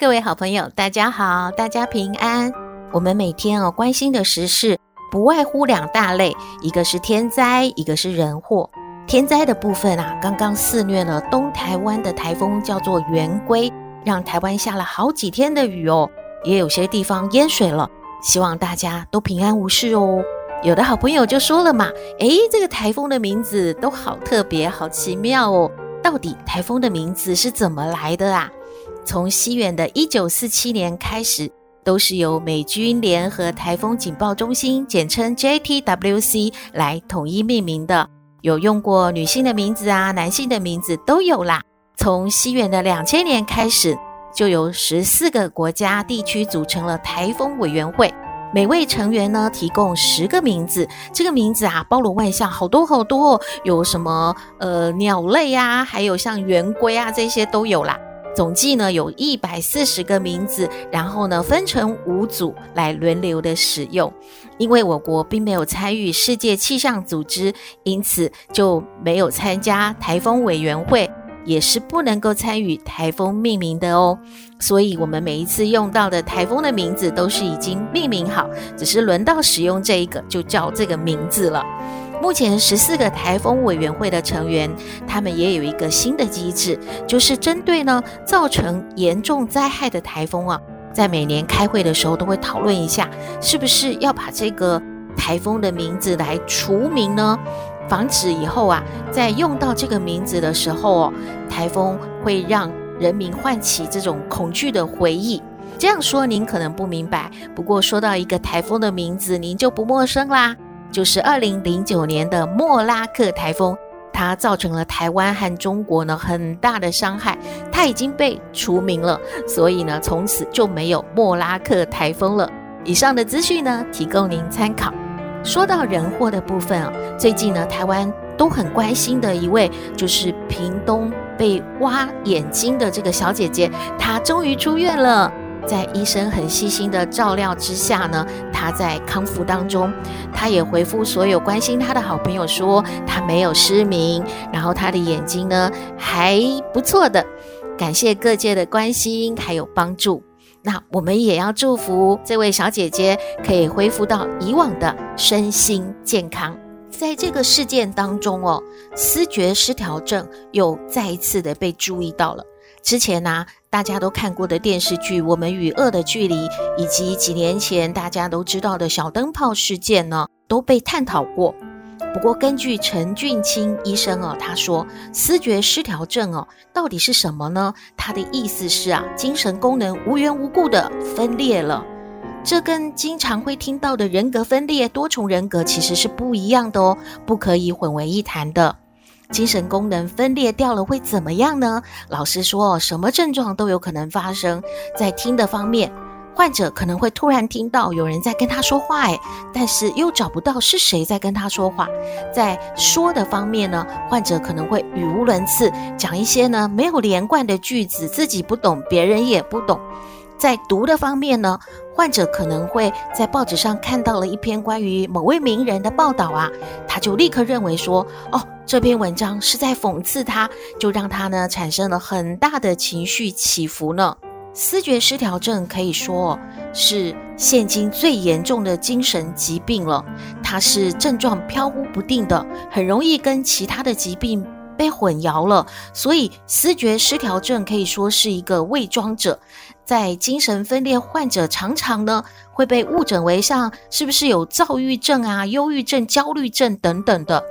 各位好朋友，大家好，大家平安。我们每天哦关心的时事不外乎两大类，一个是天灾，一个是人祸。天灾的部分啊，刚刚肆虐了东台湾的台风叫做圆规，让台湾下了好几天的雨哦，也有些地方淹水了。希望大家都平安无事哦。有的好朋友就说了嘛，诶，这个台风的名字都好特别，好奇妙哦。到底台风的名字是怎么来的啊？从西元的一九四七年开始，都是由美军联合台风警报中心，简称 JTWC 来统一命名的。有用过女性的名字啊，男性的名字都有啦。从西元的两千年开始，就由十四个国家地区组成了台风委员会，每位成员呢提供十个名字，这个名字啊包罗万象，好多好多哦，有什么呃鸟类啊，还有像圆规啊这些都有啦。总计呢有一百四十个名字，然后呢分成五组来轮流的使用。因为我国并没有参与世界气象组织，因此就没有参加台风委员会，也是不能够参与台风命名的哦。所以，我们每一次用到的台风的名字都是已经命名好，只是轮到使用这一个就叫这个名字了。目前十四个台风委员会的成员，他们也有一个新的机制，就是针对呢造成严重灾害的台风啊，在每年开会的时候都会讨论一下，是不是要把这个台风的名字来除名呢？防止以后啊，在用到这个名字的时候哦，台风会让人民唤起这种恐惧的回忆。这样说您可能不明白，不过说到一个台风的名字，您就不陌生啦。就是二零零九年的莫拉克台风，它造成了台湾和中国呢很大的伤害，它已经被除名了，所以呢从此就没有莫拉克台风了。以上的资讯呢提供您参考。说到人祸的部分啊，最近呢台湾都很关心的一位就是屏东被挖眼睛的这个小姐姐，她终于出院了。在医生很细心的照料之下呢，他在康复当中，他也回复所有关心他的好朋友说，他没有失明，然后他的眼睛呢还不错的，感谢各界的关心还有帮助。那我们也要祝福这位小姐姐可以恢复到以往的身心健康。在这个事件当中哦，思觉失调症又再一次的被注意到了。之前呢、大家都看过的电视剧《我们与恶的距离》，以及几年前大家都知道的小灯泡事件呢，都被探讨过。不过，根据陈俊清医生哦，他说，思觉失调症哦，到底是什么呢？他的意思是啊，精神功能无缘无故的分裂了，这跟经常会听到的人格分裂、多重人格其实是不一样的哦，不可以混为一谈的。精神功能分裂掉了会怎么样呢？老师说，什么症状都有可能发生。在听的方面，患者可能会突然听到有人在跟他说话，诶，但是又找不到是谁在跟他说话。在说的方面呢，患者可能会语无伦次，讲一些呢没有连贯的句子，自己不懂，别人也不懂。在读的方面呢，患者可能会在报纸上看到了一篇关于某位名人的报道啊，他就立刻认为说，哦，这篇文章是在讽刺他，就让他呢产生了很大的情绪起伏呢。思觉失调症可以说是现今最严重的精神疾病了，它是症状飘忽不定的，很容易跟其他的疾病被混淆了，所以思觉失调症可以说是一个伪装者。在精神分裂患者常常呢会被误诊为像是不是有躁郁症啊、忧郁症、焦虑症等等的，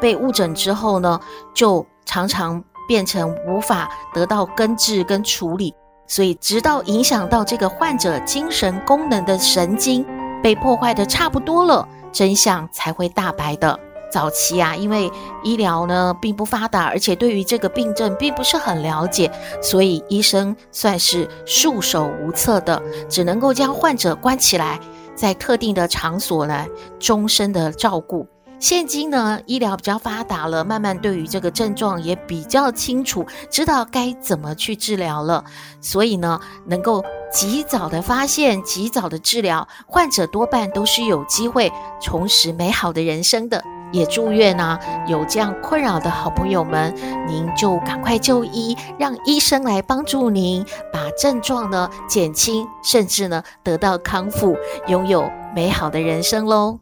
被误诊之后呢，就常常变成无法得到根治跟处理，所以直到影响到这个患者精神功能的神经被破坏的差不多了，真相才会大白的。早期啊，因为医疗呢并不发达，而且对于这个病症并不是很了解，所以医生算是束手无策的，只能够将患者关起来，在特定的场所来终身的照顾。现今呢，医疗比较发达了，慢慢对于这个症状也比较清楚，知道该怎么去治疗了。所以呢，能够及早的发现、及早的治疗，患者多半都是有机会重拾美好的人生的。也祝愿呢，有这样困扰的好朋友们，您就赶快就医，让医生来帮助您把症状呢减轻，甚至呢得到康复，拥有美好的人生喽。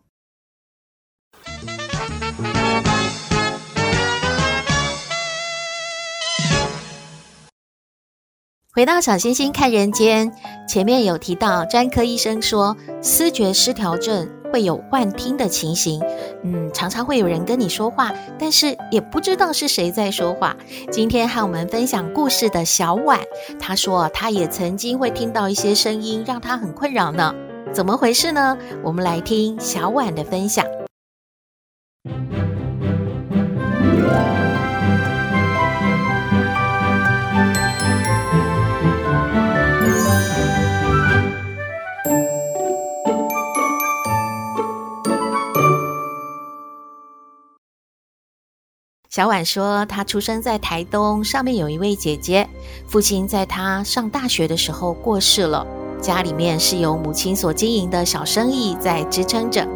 回到小星星看人间，前面有提到专科医生说，思觉失调症会有幻听的情形，嗯，常常会有人跟你说话，但是也不知道是谁在说话。今天和我们分享故事的小婉，她说她也曾经会听到一些声音，让她很困扰呢。怎么回事呢？我们来听小婉的分享。小婉说，她出生在台东，上面有一位姐姐，父亲在她上大学的时候过世了，家里面是由母亲所经营的小生意在支撑着。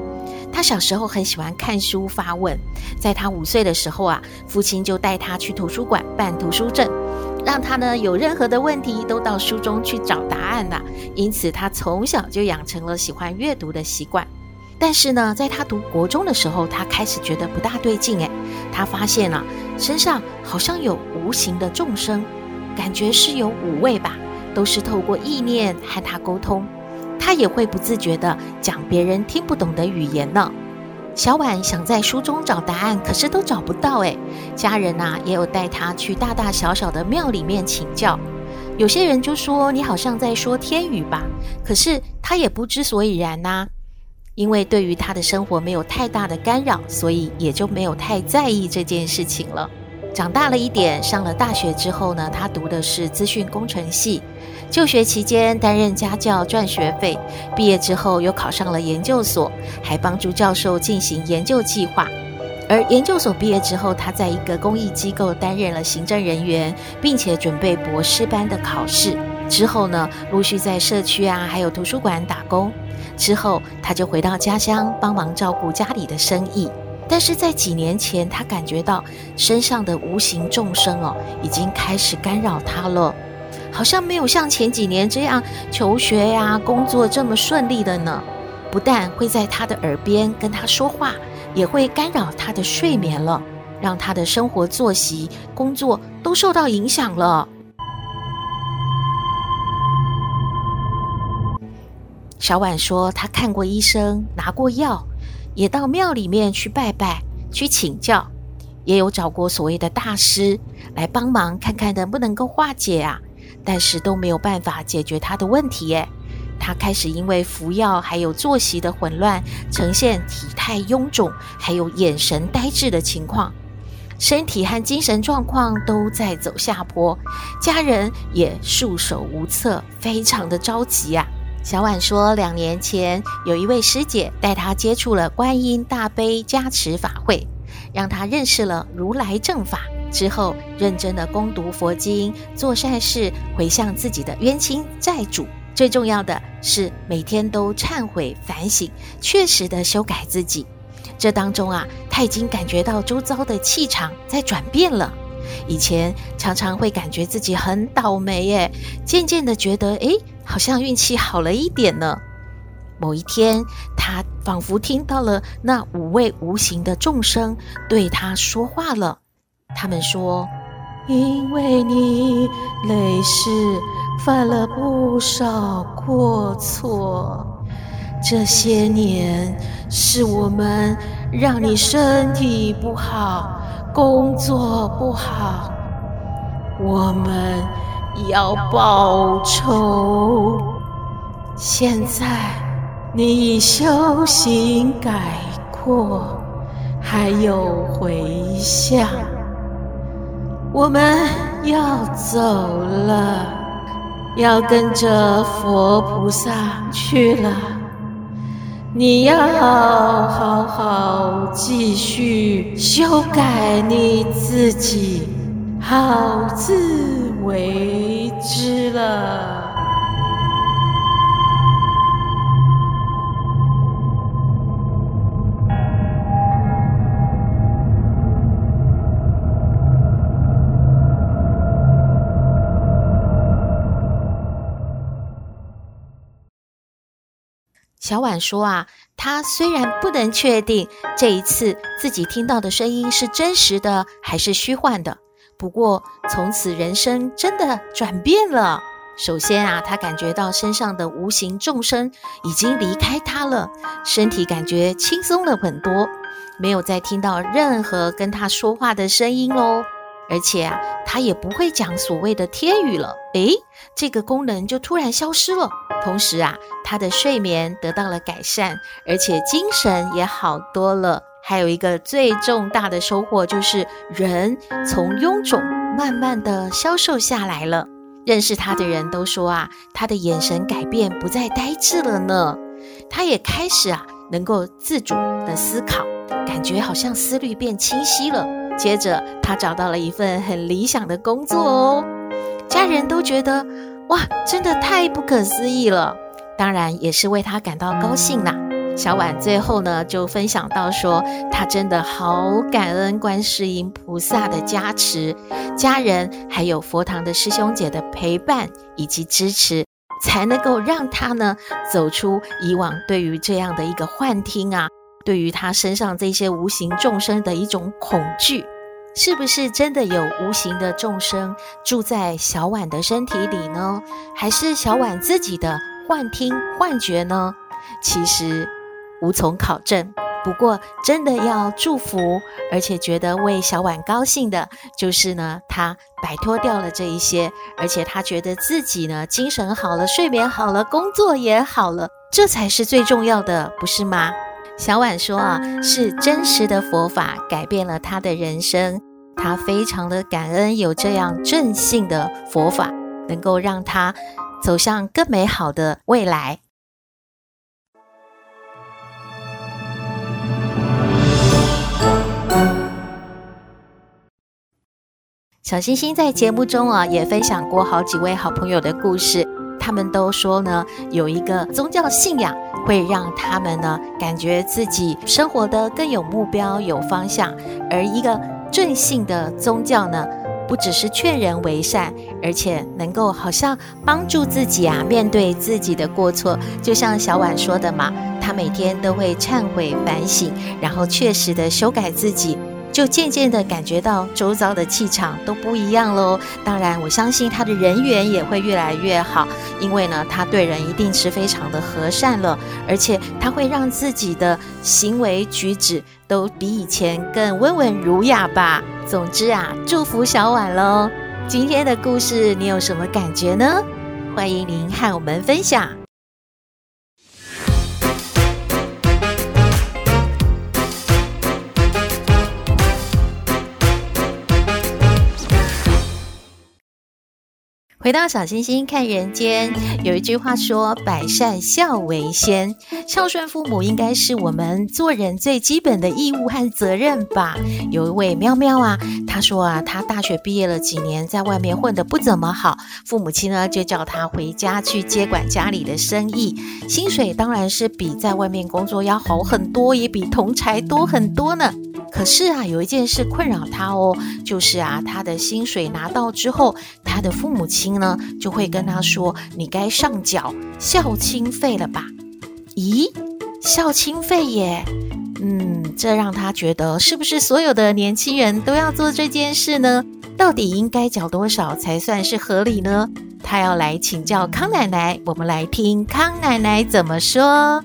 她小时候很喜欢看书发问，在她五岁的时候啊，父亲就带她去图书馆办图书证，让她呢有任何的问题都到书中去找答案呐。因此，她从小就养成了喜欢阅读的习惯。但是呢，在他读国中的时候，他开始觉得不大对劲诶，他发现了身上好像有无形的众生，感觉是有五位吧，都是透过意念和他沟通。他也会不自觉地讲别人听不懂的语言呢。小婉想在书中找答案，可是都找不到诶。家人呐，也有带他去大大小小的庙里面请教，有些人就说你好像在说天语吧，可是他也不知所以然呐。因为对于他的生活没有太大的干扰，所以也就没有太在意这件事情了。长大了一点，上了大学之后呢，他读的是资讯工程系，就学期间担任家教赚学费，毕业之后又考上了研究所，还帮助教授进行研究计划。而研究所毕业之后，他在一个公益机构担任了行政人员，并且准备博士班的考试。之后呢，陆续在社区啊，还有图书馆打工。之后，他就回到家乡帮忙照顾家里的生意。但是在几年前，他感觉到身上的无形众生哦，已经开始干扰他了，好像没有像前几年这样求学呀、工作这么顺利的呢。不但会在他的耳边跟他说话，也会干扰他的睡眠了，让他的生活作息、工作都受到影响了。小婉说：“她看过医生，拿过药，也到庙里面去拜拜，去请教，也有找过所谓的大师来帮忙，看看能不能够化解啊。但是都没有办法解决她的问题。诶，她开始因为服药还有作息的混乱，呈现体态臃肿，还有眼神呆滞的情况，身体和精神状况都在走下坡，家人也束手无策，非常的着急啊。”小婉说，两年前有一位师姐带她接触了观音大悲加持法会，让她认识了如来正法。之后，认真的攻读佛经，做善事，回向自己的冤亲债主。最重要的是，每天都忏悔反省，确实的修改自己。这当中啊，她已经感觉到周遭的气场在转变了。以前常常会感觉自己很倒霉，耶，渐渐的觉得，诶。好像运气好了一点呢。某一天，他仿佛听到了那五位无形的众生对他说话了。他们说：“因为你累世犯了不少过错，这些年是我们让你身体不好，工作不好，我们。”要报仇。现在你已修行改过，还有回向。我们要走了，要跟着佛菩萨去了。你要好好继续修改你自己，好自为之了。小婉说啊，她虽然不能确定这一次自己听到的声音是真实的还是虚幻的，不过从此人生真的转变了。首先啊，他感觉到身上的无形众生已经离开他了，身体感觉轻松了很多，没有再听到任何跟他说话的声音喽。而且啊，他也不会讲所谓的天语了。诶，这个功能就突然消失了。同时啊，他的睡眠得到了改善，而且精神也好多了。还有一个最重大的收获就是，人从臃肿慢慢的消瘦下来了。认识他的人都说啊，他的眼神改变，不再呆滞了呢。他也开始啊，能够自主的思考，感觉好像思虑变清晰了。接着，他找到了一份很理想的工作哦。家人都觉得，哇，真的太不可思议了。当然，也是为他感到高兴啦。小婉最后呢，就分享到说，她真的好感恩观世音菩萨的加持，家人还有佛堂的师兄姐的陪伴以及支持，才能够让她呢走出以往对于这样的一个幻听啊。对于他身上这些无形众生的一种恐惧，是不是真的有无形的众生住在小婉的身体里呢？还是小婉自己的幻听幻觉呢？其实无从考证。不过，真的要祝福，而且觉得为小婉高兴的，就是呢，她摆脱掉了这一些，而且她觉得自己呢，精神好了，睡眠好了，工作也好了，这才是最重要的，不是吗？小婉说啊，是真实的佛法改变了她的人生，她非常的感恩有这样正信的佛法，能够让她走向更美好的未来。小星星在节目中啊，也分享过好几位好朋友的故事。他们都说呢，有一个宗教信仰会让他们呢感觉自己生活得更有目标、有方向。而一个正信的宗教呢，不只是劝人为善，而且能够好像帮助自己啊面对自己的过错。就像小婉说的嘛，她每天都会忏悔反省，然后确实的修改自己。就渐渐的感觉到周遭的气场都不一样喽。当然，我相信他的人缘也会越来越好，因为呢，他对人一定是非常的和善了，而且他会让自己的行为举止都比以前更温文儒雅吧。总之啊，祝福小婉喽。今天的故事你有什么感觉呢？欢迎您和我们分享。回到小星星看人间，有一句话说：“百善孝为先，孝顺父母应该是我们做人最基本的义务和责任吧。”有一位喵喵啊，他说啊，他大学毕业了几年，在外面混得不怎么好，父母亲呢就叫他回家去接管家里的生意，薪水当然是比在外面工作要好很多，也比同才多很多呢。可是啊，有一件事困扰他哦，就是啊，他的薪水拿到之后，他的父母亲呢就会跟他说：“你该上缴孝亲费了吧？”咦，孝亲费耶？嗯，这让他觉得是不是所有的年轻人都要做这件事呢？到底应该缴多少才算是合理呢？他要来请教康奶奶，我们来听康奶奶怎么说。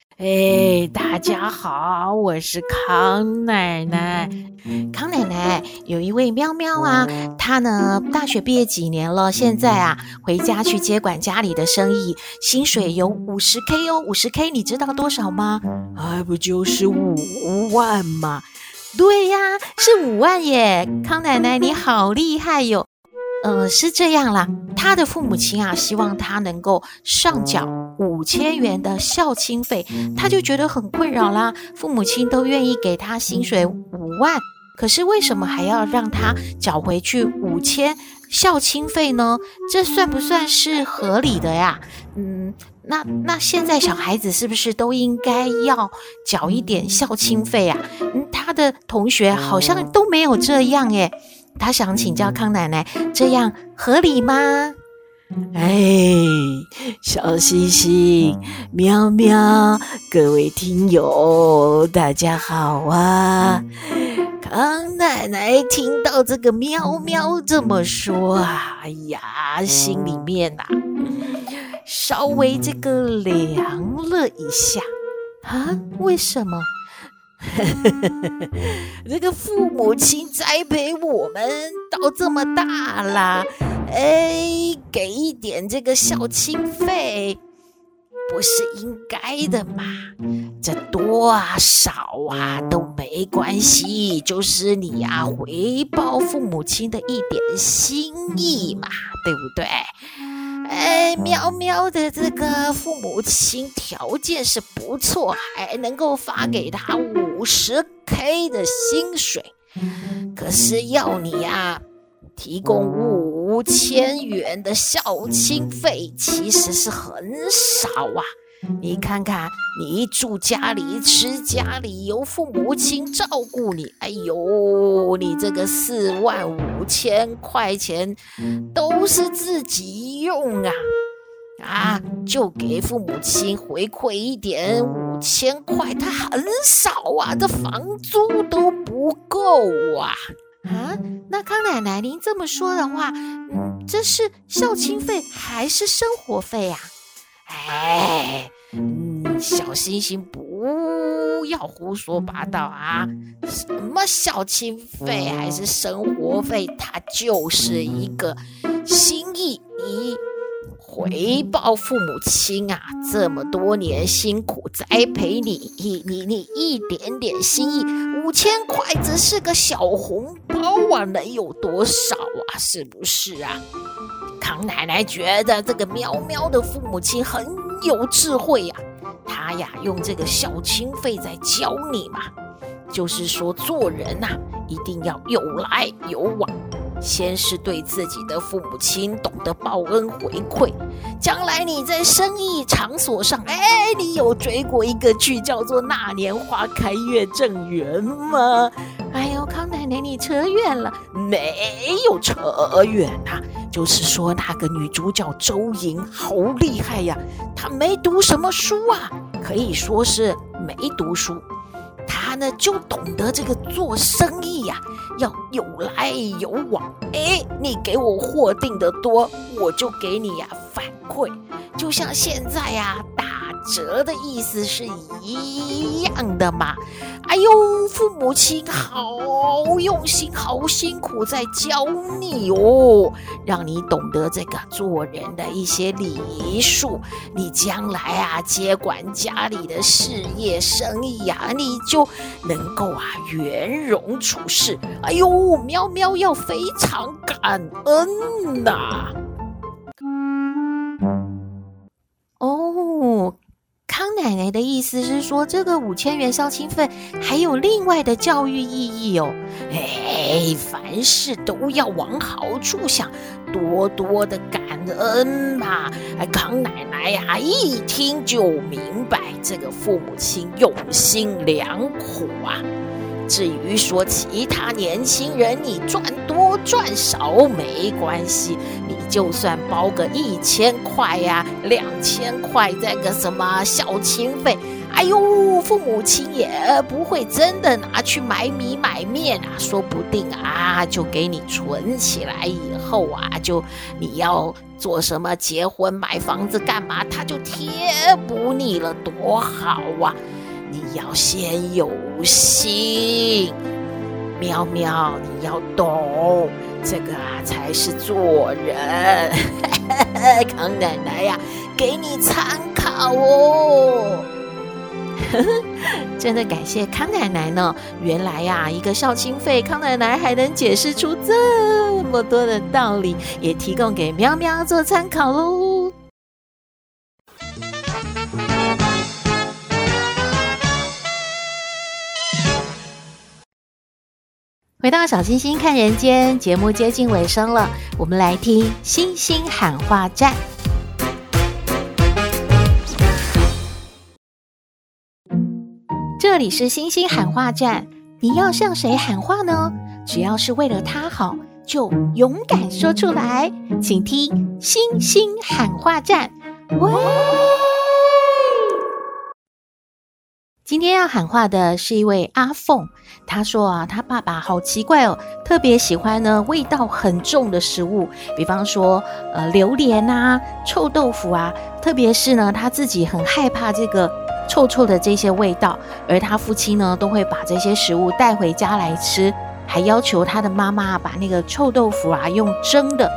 哎，大家好，我是康奶奶。康奶奶有一位喵喵啊，她呢大学毕业几年了，现在啊回家去接管家里的生意，薪水有五十 K 哦，五十 K 你知道多少吗？还不就是五万吗？对呀，是五万耶！康奶奶你好厉害哟。呃，是这样啦，他的父母亲啊，希望他能够上缴五千元的孝亲费，他就觉得很困扰啦。父母亲都愿意给他薪水五万，可是为什么还要让他缴回去五千孝亲费呢？这算不算是合理的呀？嗯，那那现在小孩子是不是都应该要缴一点孝亲费啊？嗯，他的同学好像都没有这样诶。他想请教康奶奶，这样合理吗？哎，小星星、喵喵，各位听友，大家好啊！康奶奶听到这个喵喵这么说啊，哎呀，心里面呐、啊，稍微这个凉了一下啊？为什么？这个父母亲栽培我们到这么大了，哎，给一点这个孝亲费，不是应该的吗？这多啊少啊都没关系，就是你呀，回报父母亲的一点心意嘛，对不对？哎，喵喵的这个父母亲条件是不错，还能够发给他五十 K 的薪水。可是要你呀，提供五千元的孝亲费，其实是很少啊。你看看，你住家里吃家里，由父母亲照顾你。哎呦，你这个四万五千块钱都是自己用啊！啊，就给父母亲回馈一点五千块，他很少啊，这房租都不够啊！啊，那康奶奶，您这么说的话，嗯，这是孝亲费还是生活费呀？哎，嗯，小星星不要胡说八道啊！什么孝亲费还是生活费，它就是一个心意，你回报父母亲啊，这么多年辛苦栽培你，你你你一点点心意，五千块只是个小红包啊，能有多少啊？是不是啊？康奶奶觉得这个喵喵的父母亲很有智慧呀，他呀用这个孝亲费在教你嘛，就是说做人呐，一定要有来有往。先是对自己的父母亲懂得报恩回馈，将来你在生意场所上，哎，你有追过一个剧叫做《那年花开月正圆》吗？哎呦，康奶奶，你扯远了，没有扯远啊，就是说那个女主角周莹好厉害呀，她没读什么书啊，可以说是没读书。她呢就懂得这个做生意呀，要有来有往。哎，你给我货订的多，我就给你呀反馈。就像现在呀，折的意思是一样的嘛。哎呦，父母亲好用心，好辛苦在教你哦，让你懂得这个做人的一些礼数。你将来啊接管家里的事业生意呀，你就能够啊圆融处事。哎呦，喵喵要非常感恩呐。意思是说，这个五千元孝亲费还有另外的教育意义哦。哎，凡事都要往好处想，多多的感恩嘛。康奶奶呀，一听就明白这个父母亲用心良苦啊。至于说其他年轻人，你赚多赚少没关系，你就算包个一千块呀、两千块，这个什么孝亲费，哎呦，父母亲也不会真的拿去买米买面啊，说不定啊，就给你存起来，以后啊，就你要做什么结婚买房子干嘛，他就贴补你了，多好啊！你要先有心，喵喵，你要懂这个啊，才是做人。康奶奶呀，给你参考哦。真的感谢康奶奶呢。原来呀，一个孝亲费，康奶奶还能解释出这么多的道理，也提供给喵喵做参考喽。回到小星星看人间节目接近尾声了，我们来听星星喊话站。这里是星星喊话站，你要向谁喊话呢？只要是为了他好，就勇敢说出来。请听星星喊话站。喂。今天要喊话的是一位阿凤，她说啊，她爸爸好奇怪哦，特别喜欢呢味道很重的食物，比方说呃榴莲啊、臭豆腐啊，特别是呢他自己很害怕这个臭臭的这些味道，而他父亲呢都会把这些食物带回家来吃，还要求他的妈妈把那个臭豆腐啊用蒸的。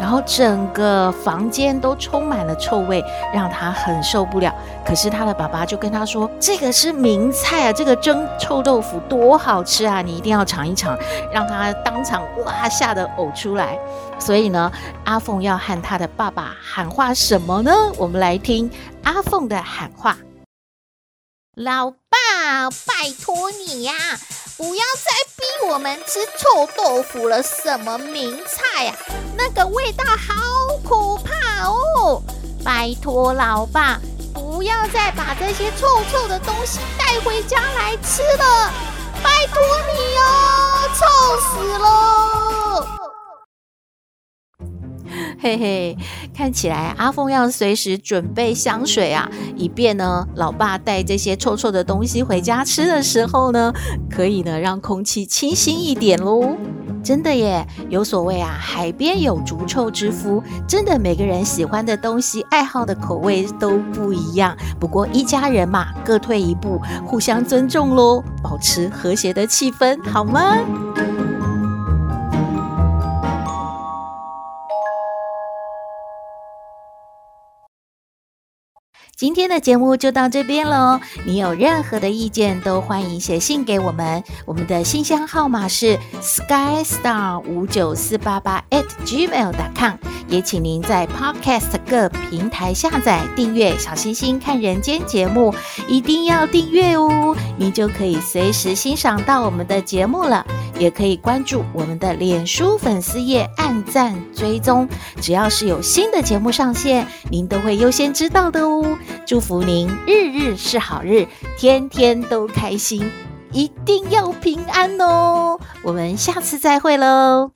然后整个房间都充满了臭味，让他很受不了。可是他的爸爸就跟他说：“这个是名菜啊，这个蒸臭豆腐多好吃啊，你一定要尝一尝。”让他当场哇吓得呕出来。所以呢，阿凤要和他的爸爸喊话什么呢？我们来听阿凤的喊话：“老爸，拜托你呀！”不要再我们吃臭豆腐了，什么名菜呀？那个味道好可怕哦！拜托老爸，不要再把这些臭臭的东西带回家来吃了，拜托你哦，臭死了！嘿嘿，看起来阿凤要随时准备香水啊，以便呢，老爸带这些臭臭的东西回家吃的时候呢，可以呢让空气清新一点喽。真的耶，有所谓啊，海边有逐臭之夫，真的每个人喜欢的东西、爱好的口味都不一样。不过一家人嘛，各退一步，互相尊重喽，保持和谐的气氛，好吗？今天的节目就到这边喽。你有任何的意见，都欢迎写信给我们。我们的信箱号码是 skystar 五九四八八 atgmail.com。也请您在 Podcast 各平台下载订阅《小星星看人间》节目，一定要订阅哦，您就可以随时欣赏到我们的节目了。也可以关注我们的脸书粉丝页，按赞追踪，只要是有新的节目上线，您都会优先知道的哦。祝福您日日是好日，天天都开心，一定要平安哦！我们下次再会喽。